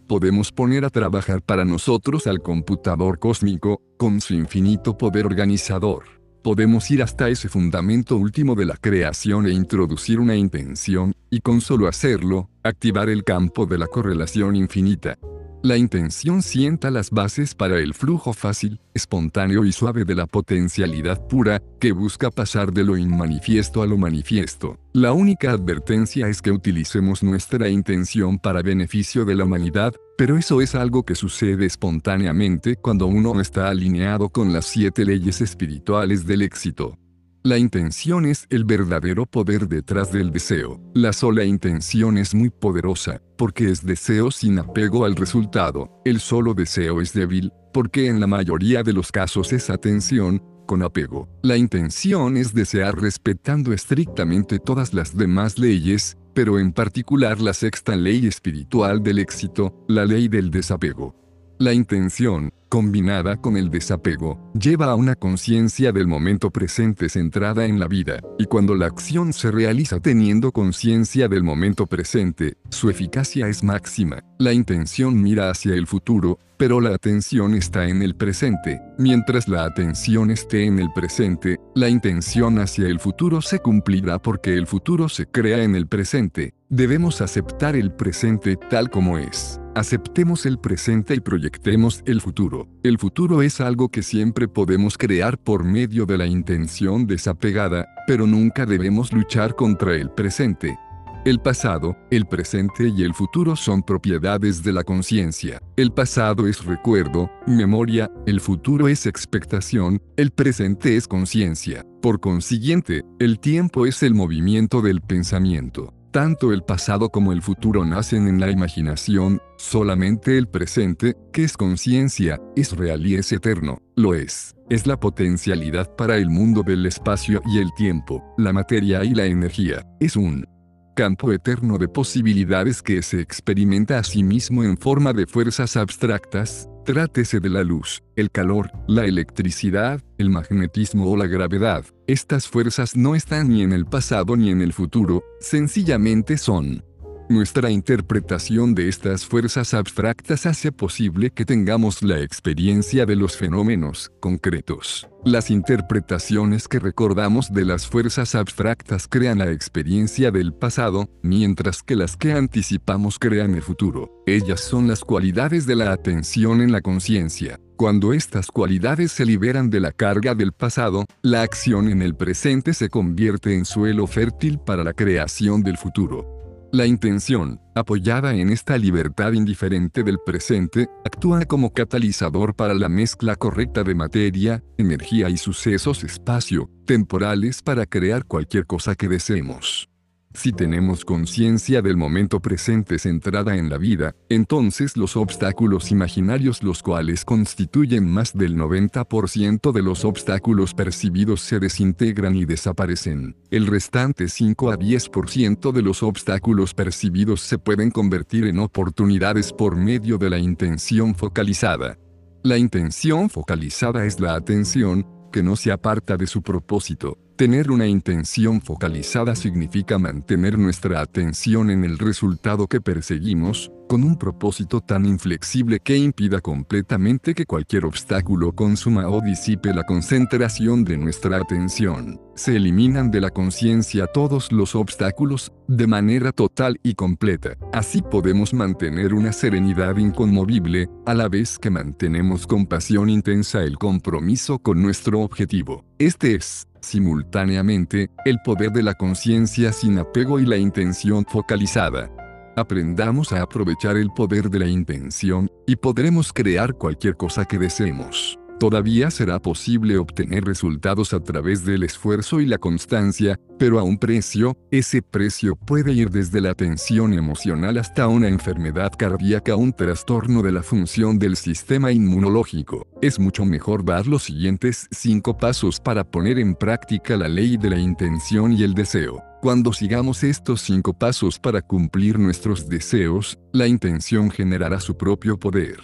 Podemos poner a trabajar para nosotros al computador cósmico, con su infinito poder organizador podemos ir hasta ese fundamento último de la creación e introducir una intención, y con solo hacerlo, activar el campo de la correlación infinita. La intención sienta las bases para el flujo fácil, espontáneo y suave de la potencialidad pura, que busca pasar de lo inmanifiesto a lo manifiesto. La única advertencia es que utilicemos nuestra intención para beneficio de la humanidad, pero eso es algo que sucede espontáneamente cuando uno está alineado con las siete leyes espirituales del éxito. La intención es el verdadero poder detrás del deseo. La sola intención es muy poderosa, porque es deseo sin apego al resultado. El solo deseo es débil, porque en la mayoría de los casos es atención, con apego. La intención es desear respetando estrictamente todas las demás leyes, pero en particular la sexta ley espiritual del éxito, la ley del desapego. La intención, combinada con el desapego, lleva a una conciencia del momento presente centrada en la vida, y cuando la acción se realiza teniendo conciencia del momento presente, su eficacia es máxima. La intención mira hacia el futuro, pero la atención está en el presente. Mientras la atención esté en el presente, la intención hacia el futuro se cumplirá porque el futuro se crea en el presente. Debemos aceptar el presente tal como es. Aceptemos el presente y proyectemos el futuro. El futuro es algo que siempre podemos crear por medio de la intención desapegada, pero nunca debemos luchar contra el presente. El pasado, el presente y el futuro son propiedades de la conciencia. El pasado es recuerdo, memoria, el futuro es expectación, el presente es conciencia. Por consiguiente, el tiempo es el movimiento del pensamiento. Tanto el pasado como el futuro nacen en la imaginación, solamente el presente, que es conciencia, es real y es eterno, lo es. Es la potencialidad para el mundo del espacio y el tiempo, la materia y la energía. Es un campo eterno de posibilidades que se experimenta a sí mismo en forma de fuerzas abstractas, trátese de la luz, el calor, la electricidad, el magnetismo o la gravedad. Estas fuerzas no están ni en el pasado ni en el futuro, sencillamente son. Nuestra interpretación de estas fuerzas abstractas hace posible que tengamos la experiencia de los fenómenos concretos. Las interpretaciones que recordamos de las fuerzas abstractas crean la experiencia del pasado, mientras que las que anticipamos crean el futuro. Ellas son las cualidades de la atención en la conciencia. Cuando estas cualidades se liberan de la carga del pasado, la acción en el presente se convierte en suelo fértil para la creación del futuro. La intención, apoyada en esta libertad indiferente del presente, actúa como catalizador para la mezcla correcta de materia, energía y sucesos espacio, temporales para crear cualquier cosa que deseemos. Si tenemos conciencia del momento presente centrada en la vida, entonces los obstáculos imaginarios los cuales constituyen más del 90% de los obstáculos percibidos se desintegran y desaparecen. El restante 5 a 10% de los obstáculos percibidos se pueden convertir en oportunidades por medio de la intención focalizada. La intención focalizada es la atención, que no se aparta de su propósito, Tener una intención focalizada significa mantener nuestra atención en el resultado que perseguimos, con un propósito tan inflexible que impida completamente que cualquier obstáculo consuma o disipe la concentración de nuestra atención. Se eliminan de la conciencia todos los obstáculos, de manera total y completa. Así podemos mantener una serenidad inconmovible, a la vez que mantenemos con pasión intensa el compromiso con nuestro objetivo. Este es, simultáneamente, el poder de la conciencia sin apego y la intención focalizada. Aprendamos a aprovechar el poder de la intención, y podremos crear cualquier cosa que deseemos. Todavía será posible obtener resultados a través del esfuerzo y la constancia, pero a un precio, ese precio puede ir desde la tensión emocional hasta una enfermedad cardíaca un trastorno de la función del sistema inmunológico. Es mucho mejor dar los siguientes cinco pasos para poner en práctica la ley de la intención y el deseo. Cuando sigamos estos cinco pasos para cumplir nuestros deseos, la intención generará su propio poder.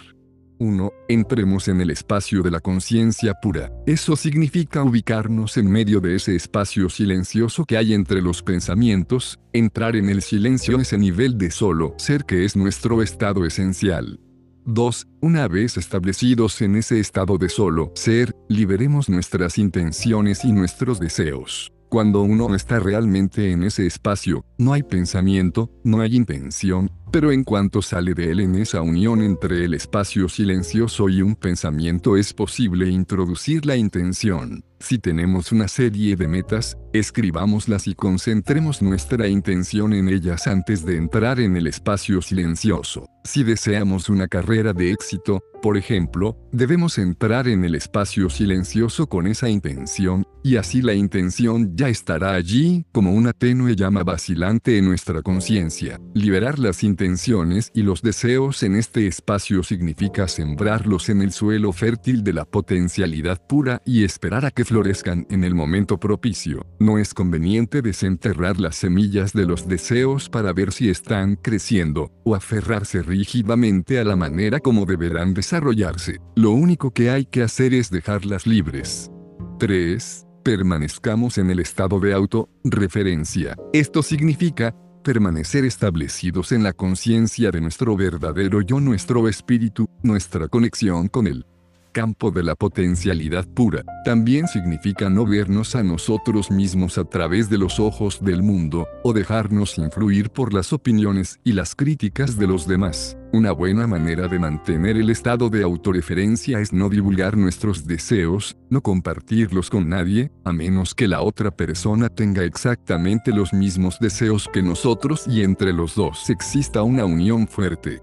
1. Entremos en el espacio de la conciencia pura. Eso significa ubicarnos en medio de ese espacio silencioso que hay entre los pensamientos, entrar en el silencio ese nivel de solo ser que es nuestro estado esencial. 2. Una vez establecidos en ese estado de solo ser, liberemos nuestras intenciones y nuestros deseos. Cuando uno está realmente en ese espacio, no hay pensamiento, no hay intención, pero en cuanto sale de él en esa unión entre el espacio silencioso y un pensamiento es posible introducir la intención. Si tenemos una serie de metas, escribámoslas y concentremos nuestra intención en ellas antes de entrar en el espacio silencioso. Si deseamos una carrera de éxito, por ejemplo, debemos entrar en el espacio silencioso con esa intención, y así la intención ya estará allí, como una tenue llama vacilante en nuestra conciencia. Liberar las intenciones y los deseos en este espacio significa sembrarlos en el suelo fértil de la potencialidad pura y esperar a que florezcan en el momento propicio. No es conveniente desenterrar las semillas de los deseos para ver si están creciendo, o aferrarse rígidamente a la manera como deberán desarrollarse. Lo único que hay que hacer es dejarlas libres. 3 permanezcamos en el estado de auto-referencia. Esto significa permanecer establecidos en la conciencia de nuestro verdadero yo, nuestro espíritu, nuestra conexión con él. Campo de la potencialidad pura. También significa no vernos a nosotros mismos a través de los ojos del mundo, o dejarnos influir por las opiniones y las críticas de los demás. Una buena manera de mantener el estado de autorreferencia es no divulgar nuestros deseos, no compartirlos con nadie, a menos que la otra persona tenga exactamente los mismos deseos que nosotros y entre los dos exista una unión fuerte.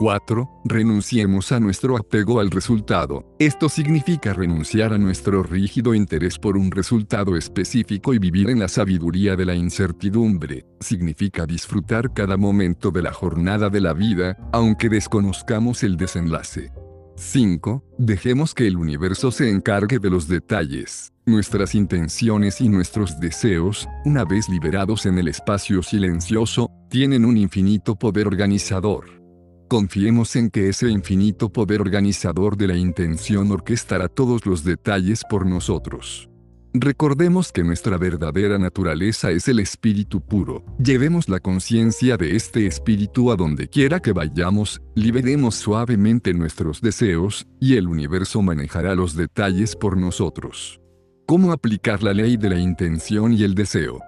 4. Renunciemos a nuestro apego al resultado. Esto significa renunciar a nuestro rígido interés por un resultado específico y vivir en la sabiduría de la incertidumbre. Significa disfrutar cada momento de la jornada de la vida, aunque desconozcamos el desenlace. 5. Dejemos que el universo se encargue de los detalles. Nuestras intenciones y nuestros deseos, una vez liberados en el espacio silencioso, tienen un infinito poder organizador. Confiemos en que ese infinito poder organizador de la intención orquestará todos los detalles por nosotros. Recordemos que nuestra verdadera naturaleza es el espíritu puro. Llevemos la conciencia de este espíritu a donde quiera que vayamos, liberemos suavemente nuestros deseos, y el universo manejará los detalles por nosotros. ¿Cómo aplicar la ley de la intención y el deseo?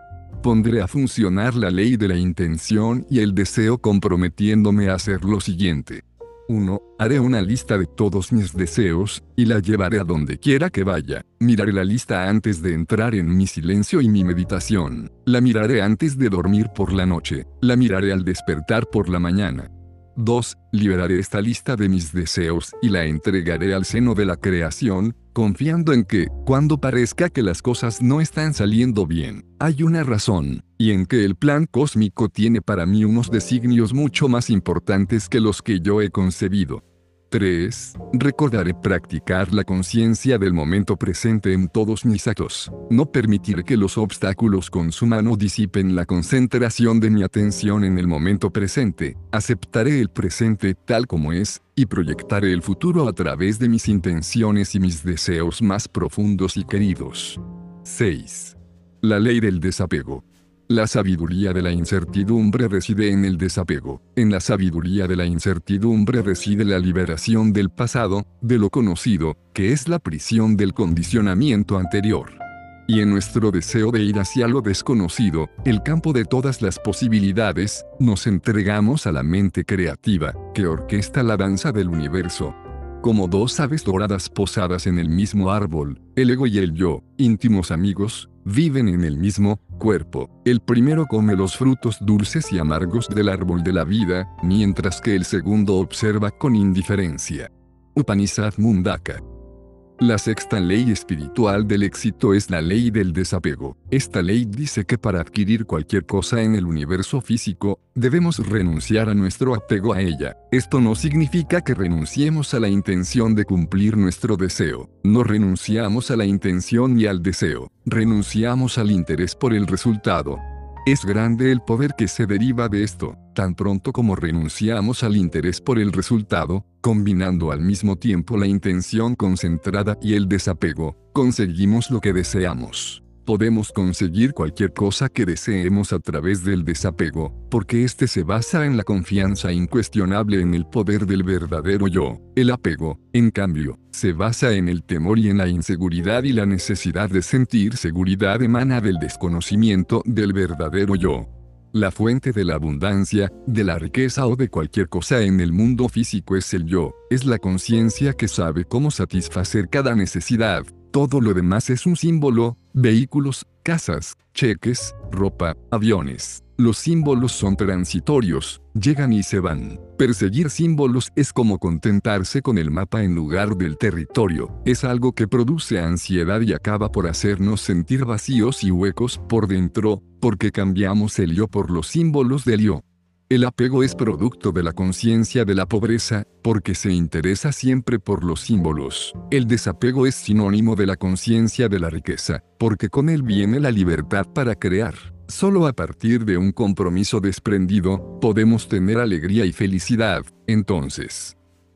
Pondré a funcionar la ley de la intención y el deseo comprometiéndome a hacer lo siguiente. 1. Haré una lista de todos mis deseos, y la llevaré a donde quiera que vaya. Miraré la lista antes de entrar en mi silencio y mi meditación. La miraré antes de dormir por la noche. La miraré al despertar por la mañana. 2. Liberaré esta lista de mis deseos y la entregaré al seno de la creación, confiando en que, cuando parezca que las cosas no están saliendo bien, hay una razón, y en que el plan cósmico tiene para mí unos designios mucho más importantes que los que yo he concebido. 3. Recordaré practicar la conciencia del momento presente en todos mis actos. No permitir que los obstáculos con su mano disipen la concentración de mi atención en el momento presente. Aceptaré el presente tal como es, y proyectaré el futuro a través de mis intenciones y mis deseos más profundos y queridos. 6. La ley del desapego. La sabiduría de la incertidumbre reside en el desapego. En la sabiduría de la incertidumbre reside la liberación del pasado, de lo conocido, que es la prisión del condicionamiento anterior. Y en nuestro deseo de ir hacia lo desconocido, el campo de todas las posibilidades, nos entregamos a la mente creativa, que orquesta la danza del universo. Como dos aves doradas posadas en el mismo árbol, el ego y el yo, íntimos amigos, viven en el mismo cuerpo. El primero come los frutos dulces y amargos del árbol de la vida, mientras que el segundo observa con indiferencia. Upanishad Mundaka la sexta ley espiritual del éxito es la ley del desapego. Esta ley dice que para adquirir cualquier cosa en el universo físico, debemos renunciar a nuestro apego a ella. Esto no significa que renunciemos a la intención de cumplir nuestro deseo. No renunciamos a la intención ni al deseo. Renunciamos al interés por el resultado. Es grande el poder que se deriva de esto, tan pronto como renunciamos al interés por el resultado, combinando al mismo tiempo la intención concentrada y el desapego, conseguimos lo que deseamos. Podemos conseguir cualquier cosa que deseemos a través del desapego, porque este se basa en la confianza incuestionable en el poder del verdadero yo. El apego, en cambio, se basa en el temor y en la inseguridad y la necesidad de sentir seguridad emana del desconocimiento del verdadero yo. La fuente de la abundancia, de la riqueza o de cualquier cosa en el mundo físico es el yo, es la conciencia que sabe cómo satisfacer cada necesidad, todo lo demás es un símbolo, vehículos, casas, cheques, ropa, aviones. Los símbolos son transitorios, llegan y se van. Perseguir símbolos es como contentarse con el mapa en lugar del territorio. Es algo que produce ansiedad y acaba por hacernos sentir vacíos y huecos por dentro, porque cambiamos el yo por los símbolos del yo. El apego es producto de la conciencia de la pobreza, porque se interesa siempre por los símbolos. El desapego es sinónimo de la conciencia de la riqueza, porque con él viene la libertad para crear. Solo a partir de un compromiso desprendido, podemos tener alegría y felicidad. Entonces,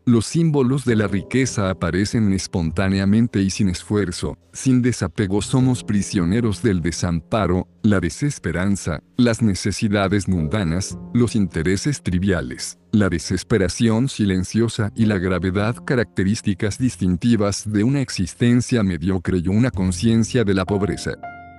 Los símbolos de la riqueza aparecen espontáneamente y sin esfuerzo. Sin desapego somos prisioneros del desamparo, la desesperanza, las necesidades mundanas, los intereses triviales, la desesperación silenciosa y la gravedad características distintivas de una existencia mediocre y una conciencia de la pobreza.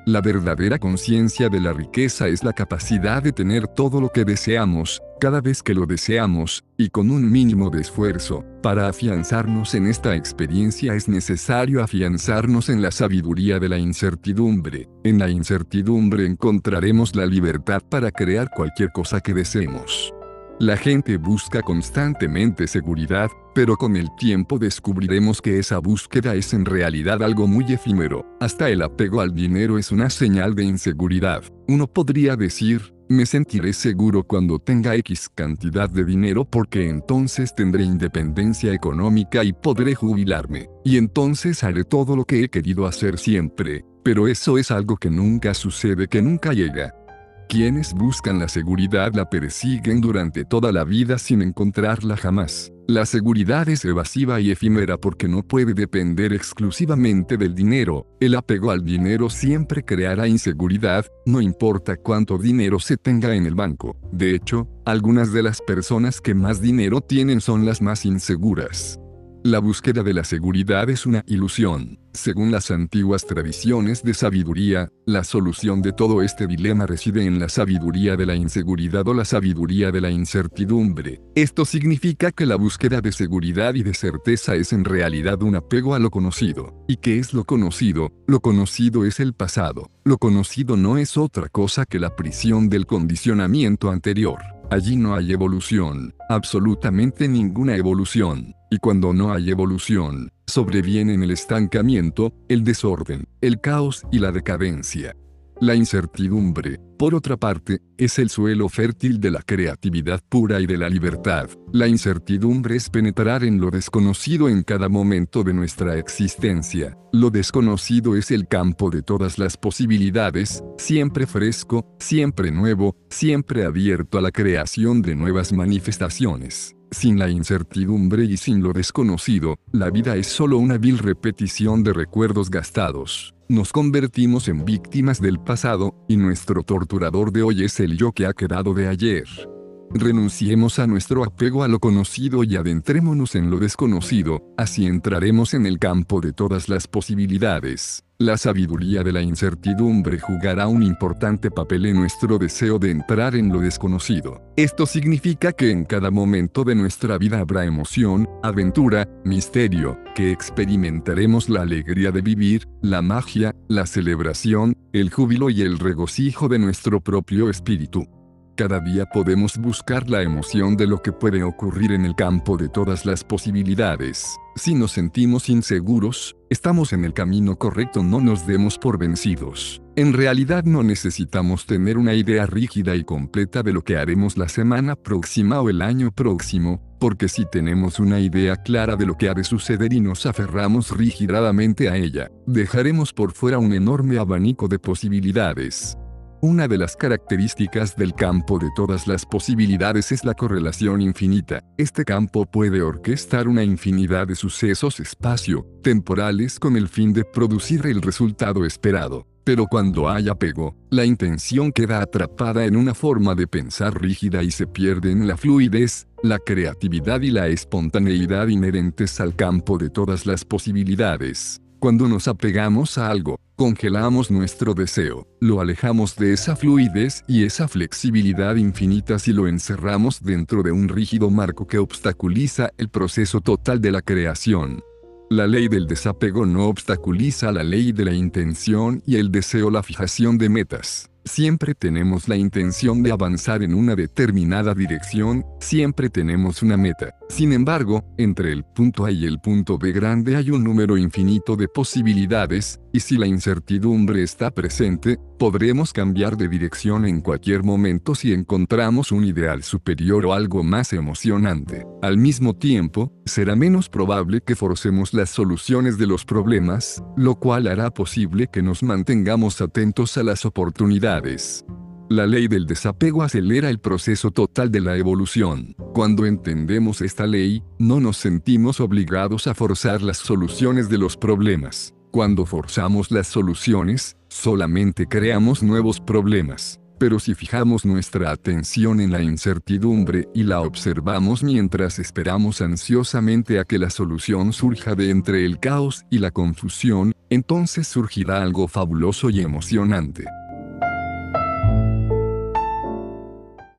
La verdadera conciencia de la riqueza es la capacidad de tener todo lo que deseamos, cada vez que lo deseamos, y con un mínimo de esfuerzo. Para afianzarnos en esta experiencia es necesario afianzarnos en la sabiduría de la incertidumbre. En la incertidumbre encontraremos la libertad para crear cualquier cosa que deseemos. La gente busca constantemente seguridad, pero con el tiempo descubriremos que esa búsqueda es en realidad algo muy efímero. Hasta el apego al dinero es una señal de inseguridad. Uno podría decir, me sentiré seguro cuando tenga X cantidad de dinero porque entonces tendré independencia económica y podré jubilarme. Y entonces haré todo lo que he querido hacer siempre. Pero eso es algo que nunca sucede, que nunca llega. Quienes buscan la seguridad la persiguen durante toda la vida sin encontrarla jamás. La seguridad es evasiva y efímera porque no puede depender exclusivamente del dinero. El apego al dinero siempre creará inseguridad, no importa cuánto dinero se tenga en el banco. De hecho, algunas de las personas que más dinero tienen son las más inseguras. La búsqueda de la seguridad es una ilusión. Según las antiguas tradiciones de sabiduría, la solución de todo este dilema reside en la sabiduría de la inseguridad o la sabiduría de la incertidumbre. Esto significa que la búsqueda de seguridad y de certeza es en realidad un apego a lo conocido. ¿Y qué es lo conocido? Lo conocido es el pasado. Lo conocido no es otra cosa que la prisión del condicionamiento anterior. Allí no hay evolución, absolutamente ninguna evolución. Y cuando no hay evolución, sobrevienen el estancamiento, el desorden, el caos y la decadencia. La incertidumbre, por otra parte, es el suelo fértil de la creatividad pura y de la libertad. La incertidumbre es penetrar en lo desconocido en cada momento de nuestra existencia. Lo desconocido es el campo de todas las posibilidades, siempre fresco, siempre nuevo, siempre abierto a la creación de nuevas manifestaciones. Sin la incertidumbre y sin lo desconocido, la vida es solo una vil repetición de recuerdos gastados. Nos convertimos en víctimas del pasado, y nuestro torturador de hoy es el yo que ha quedado de ayer. Renunciemos a nuestro apego a lo conocido y adentrémonos en lo desconocido, así entraremos en el campo de todas las posibilidades. La sabiduría de la incertidumbre jugará un importante papel en nuestro deseo de entrar en lo desconocido. Esto significa que en cada momento de nuestra vida habrá emoción, aventura, misterio, que experimentaremos la alegría de vivir, la magia, la celebración, el júbilo y el regocijo de nuestro propio espíritu. Cada día podemos buscar la emoción de lo que puede ocurrir en el campo de todas las posibilidades. Si nos sentimos inseguros, estamos en el camino correcto, no nos demos por vencidos. En realidad no necesitamos tener una idea rígida y completa de lo que haremos la semana próxima o el año próximo, porque si tenemos una idea clara de lo que ha de suceder y nos aferramos rígidamente a ella, dejaremos por fuera un enorme abanico de posibilidades. Una de las características del campo de todas las posibilidades es la correlación infinita. Este campo puede orquestar una infinidad de sucesos espacio-temporales con el fin de producir el resultado esperado. Pero cuando hay apego, la intención queda atrapada en una forma de pensar rígida y se pierde en la fluidez, la creatividad y la espontaneidad inherentes al campo de todas las posibilidades. Cuando nos apegamos a algo, congelamos nuestro deseo, lo alejamos de esa fluidez y esa flexibilidad infinita si lo encerramos dentro de un rígido marco que obstaculiza el proceso total de la creación. La ley del desapego no obstaculiza la ley de la intención y el deseo la fijación de metas. Siempre tenemos la intención de avanzar en una determinada dirección, siempre tenemos una meta. Sin embargo, entre el punto A y el punto B grande hay un número infinito de posibilidades, y si la incertidumbre está presente, podremos cambiar de dirección en cualquier momento si encontramos un ideal superior o algo más emocionante. Al mismo tiempo, será menos probable que forcemos las soluciones de los problemas, lo cual hará posible que nos mantengamos atentos a las La ley del desapego acelera el proceso total de la evolución. Cuando entendemos esta ley, no nos sentimos obligados a forzar las soluciones de los problemas. Cuando forzamos las soluciones, solamente creamos nuevos problemas. Pero si fijamos nuestra atención en la incertidumbre y la observamos mientras esperamos ansiosamente a que la solución surja de entre el caos y la confusión, entonces surgirá algo fabuloso y emocionante.